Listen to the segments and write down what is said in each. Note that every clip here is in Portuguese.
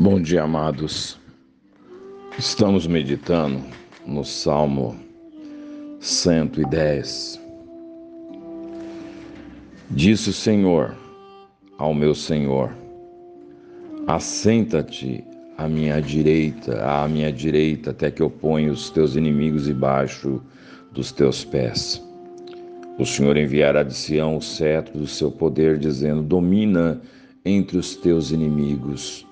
Bom dia, amados. Estamos meditando no Salmo 110. Disse o Senhor ao meu Senhor: Assenta-te à minha direita, à minha direita, até que eu ponha os teus inimigos debaixo dos teus pés. O Senhor enviará de Sião o cetro do seu poder, dizendo: Domina entre os teus inimigos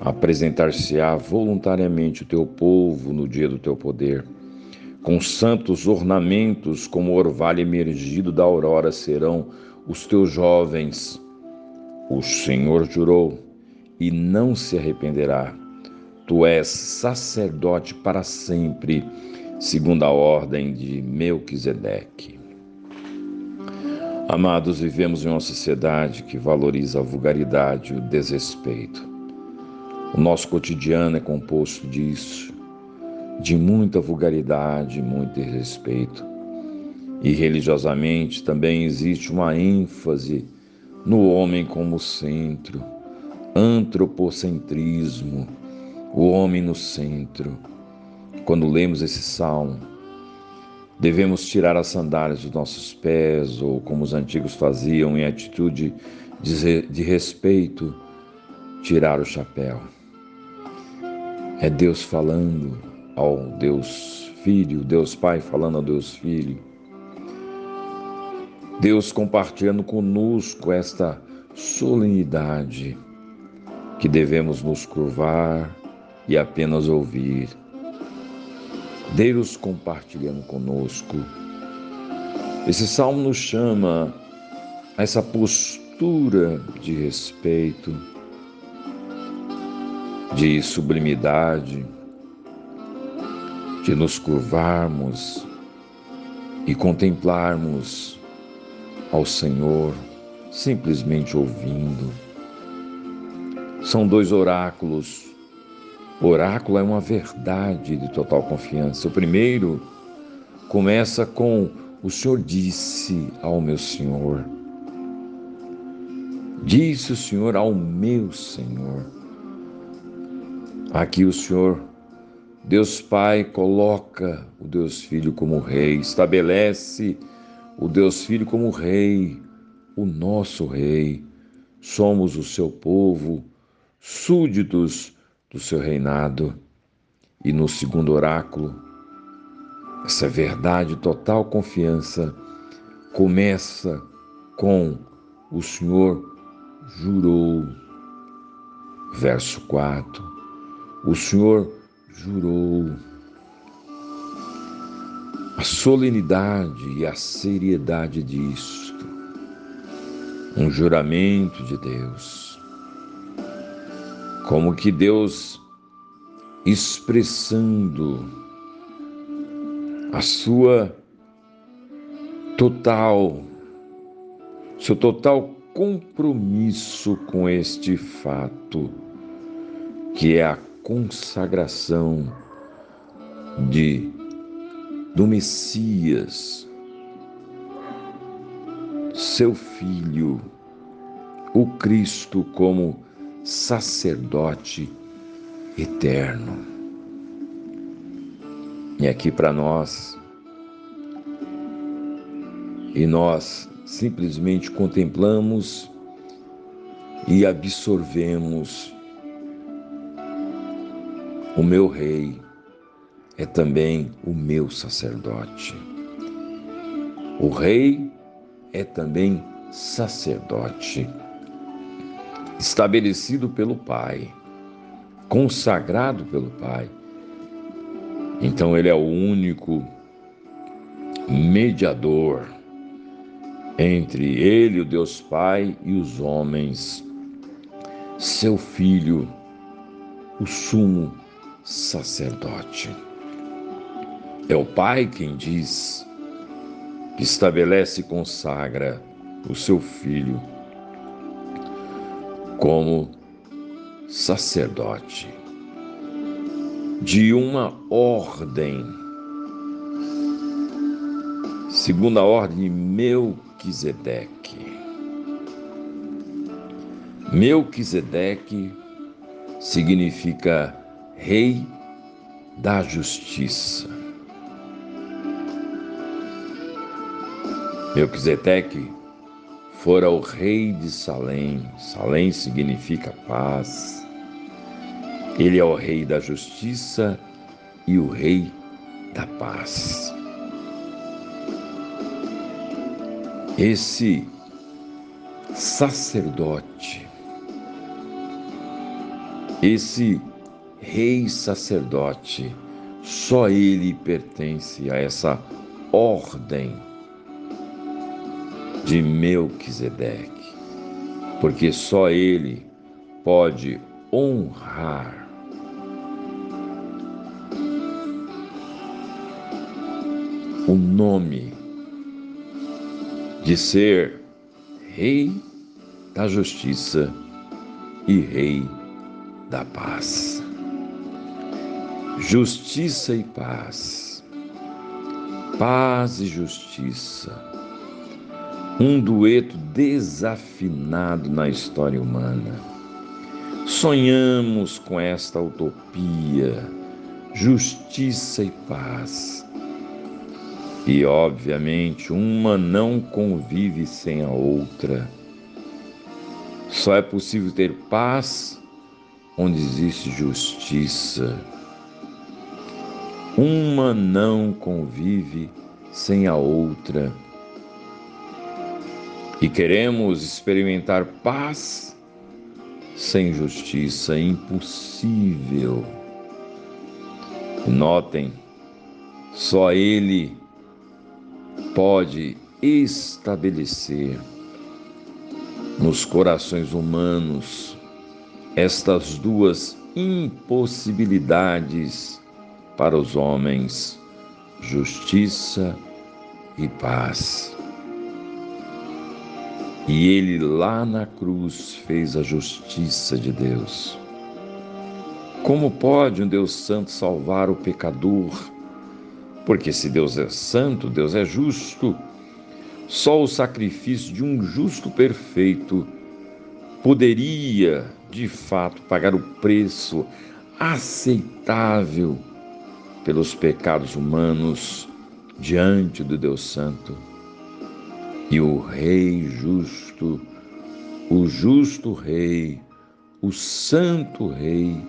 Apresentar-se-á voluntariamente o teu povo no dia do teu poder. Com santos ornamentos, como o orvalho emergido da aurora, serão os teus jovens. O Senhor jurou e não se arrependerá. Tu és sacerdote para sempre, segundo a ordem de Melquisedeque. Amados, vivemos em uma sociedade que valoriza a vulgaridade e o desrespeito. O nosso cotidiano é composto disso, de muita vulgaridade, muito respeito. E religiosamente também existe uma ênfase no homem como centro, antropocentrismo, o homem no centro. Quando lemos esse salmo, devemos tirar as sandálias dos nossos pés, ou como os antigos faziam em atitude de respeito, tirar o chapéu. É Deus falando ao Deus Filho, Deus Pai falando ao Deus Filho. Deus compartilhando conosco esta solenidade que devemos nos curvar e apenas ouvir. Deus compartilhando conosco. Esse salmo nos chama a essa postura de respeito de sublimidade, de nos curvarmos e contemplarmos ao Senhor simplesmente ouvindo. São dois oráculos. Oráculo é uma verdade de total confiança. O primeiro começa com: O Senhor disse ao meu Senhor. Disse o Senhor ao meu Senhor. Aqui o Senhor, Deus Pai, coloca o Deus Filho como rei, estabelece o Deus Filho como rei, o nosso rei. Somos o seu povo, súditos do seu reinado. E no segundo oráculo, essa verdade, total confiança, começa com o Senhor jurou. Verso 4 o Senhor jurou. A solenidade e a seriedade disto. Um juramento de Deus. Como que Deus expressando a sua total, seu total compromisso com este fato, que é a consagração de do Messias, seu filho, o Cristo como sacerdote eterno. E aqui para nós, e nós simplesmente contemplamos e absorvemos o meu rei é também o meu sacerdote. O rei é também sacerdote, estabelecido pelo Pai, consagrado pelo Pai. Então ele é o único mediador entre ele, o Deus Pai, e os homens. Seu filho, o sumo sacerdote. É o Pai quem diz, que estabelece e consagra o seu Filho como sacerdote de uma ordem, segundo a ordem de Melquisedeque. Melquisedeque significa Rei da Justiça. Melquisedeque fora o rei de Salém. Salém significa paz. Ele é o rei da justiça e o rei da paz. Esse sacerdote, esse rei sacerdote, só ele pertence a essa ordem de Melquisedeque, porque só ele pode honrar o nome de ser Rei da Justiça e Rei da Paz. Justiça e paz, paz e justiça um dueto desafinado na história humana. Sonhamos com esta utopia, justiça e paz. E, obviamente, uma não convive sem a outra. Só é possível ter paz onde existe justiça. Uma não convive sem a outra e queremos experimentar paz sem justiça, impossível. Notem, só Ele pode estabelecer nos corações humanos estas duas impossibilidades para os homens: justiça e paz. E ele lá na cruz fez a justiça de Deus. Como pode um Deus santo salvar o pecador? Porque se Deus é santo, Deus é justo. Só o sacrifício de um justo perfeito poderia, de fato, pagar o preço aceitável pelos pecados humanos diante do Deus Santo. E o Rei justo, o justo Rei, o Santo Rei,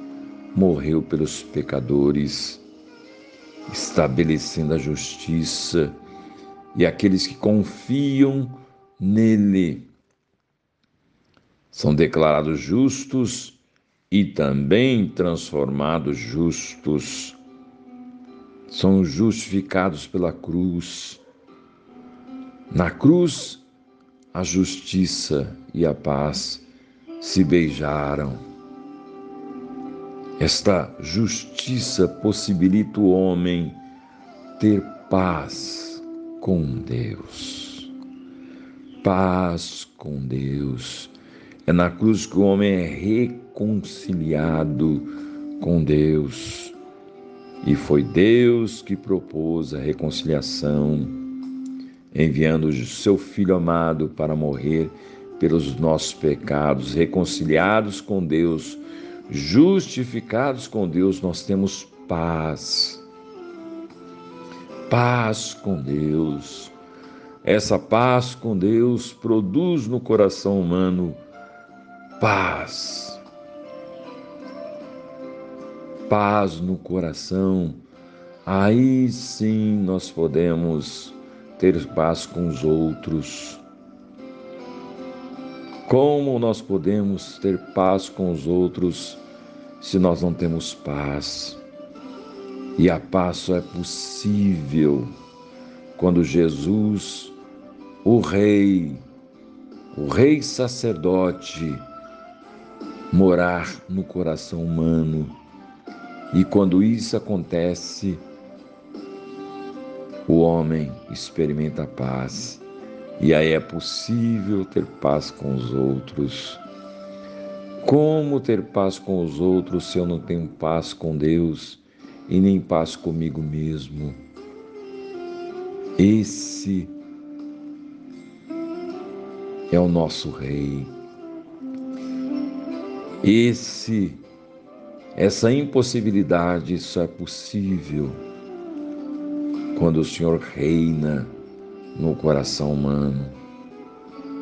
morreu pelos pecadores, estabelecendo a justiça, e aqueles que confiam nele são declarados justos e também transformados justos. São justificados pela cruz na cruz, a justiça e a paz se beijaram. Esta justiça possibilita o homem ter paz com Deus. Paz com Deus. É na cruz que o homem é reconciliado com Deus. E foi Deus que propôs a reconciliação enviando o seu Filho amado para morrer pelos nossos pecados, reconciliados com Deus, justificados com Deus, nós temos paz. Paz com Deus. Essa paz com Deus produz no coração humano paz. Paz no coração. Aí sim nós podemos ter paz com os outros. Como nós podemos ter paz com os outros se nós não temos paz? E a paz só é possível quando Jesus, o Rei, o Rei sacerdote, morar no coração humano. E quando isso acontece, o homem experimenta a paz e aí é possível ter paz com os outros. Como ter paz com os outros se eu não tenho paz com Deus e nem paz comigo mesmo? Esse é o nosso Rei. Esse Essa impossibilidade só é possível quando o Senhor reina no coração humano.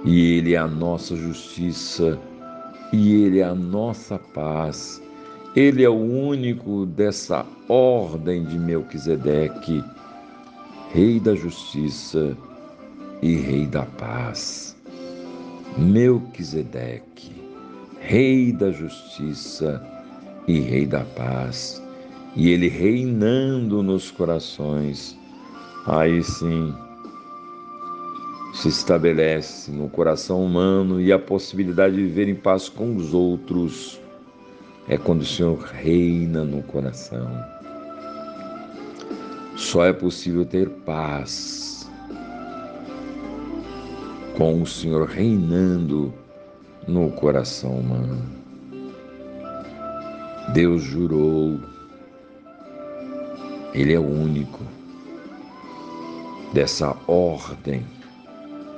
E Ele é a nossa justiça, e Ele é a nossa paz. Ele é o único dessa ordem de Melquisedeque, Rei da justiça e Rei da paz. Melquisedeque, Rei da justiça e Rei da paz, e Ele reinando nos corações, aí sim se estabelece no coração humano e a possibilidade de viver em paz com os outros é quando o Senhor reina no coração. Só é possível ter paz com o Senhor reinando no coração humano. Deus jurou, Ele é o único dessa ordem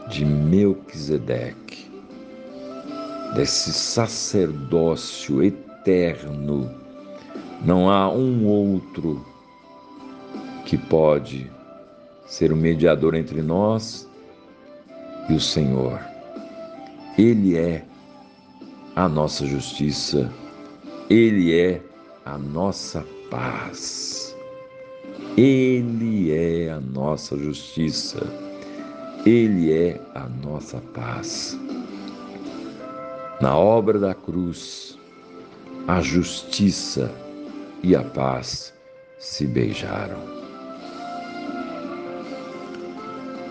de Melquisedeque, desse sacerdócio eterno. Não há um outro que pode ser o mediador entre nós e o Senhor. Ele é a nossa justiça, ele é a nossa paz. Ele é a nossa justiça. Ele é a nossa paz. Na obra da cruz, a justiça e a paz se beijaram.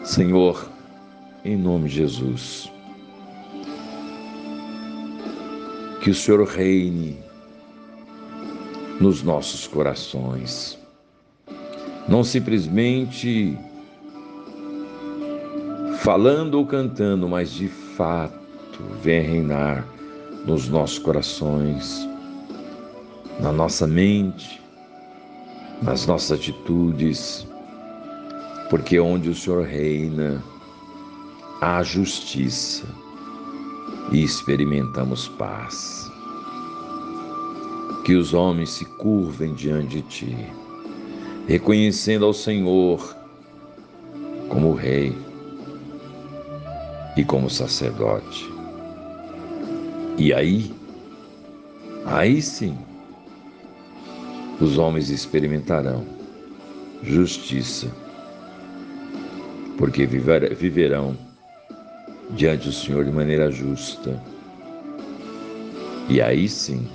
Senhor, em nome de Jesus, que o Senhor reine nos nossos corações, não simplesmente falando ou cantando, mas de fato vem reinar nos nossos corações, na nossa mente, nas nossas atitudes, porque onde o Senhor reina, há justiça e experimentamos paz. Que os homens se curvem diante de Ti, reconhecendo ao Senhor como Rei e como sacerdote. E aí, aí sim, os homens experimentarão justiça, porque viverão diante do Senhor de maneira justa. E aí sim,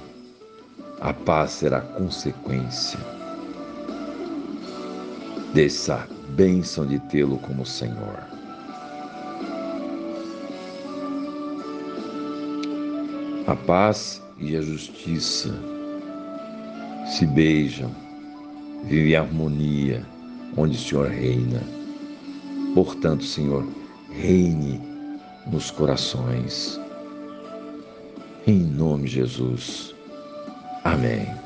a paz será consequência dessa bênção de tê-lo como Senhor. A paz e a justiça se beijam, vivem em harmonia onde o Senhor reina. Portanto, Senhor, reine nos corações. Em nome de Jesus. Amém.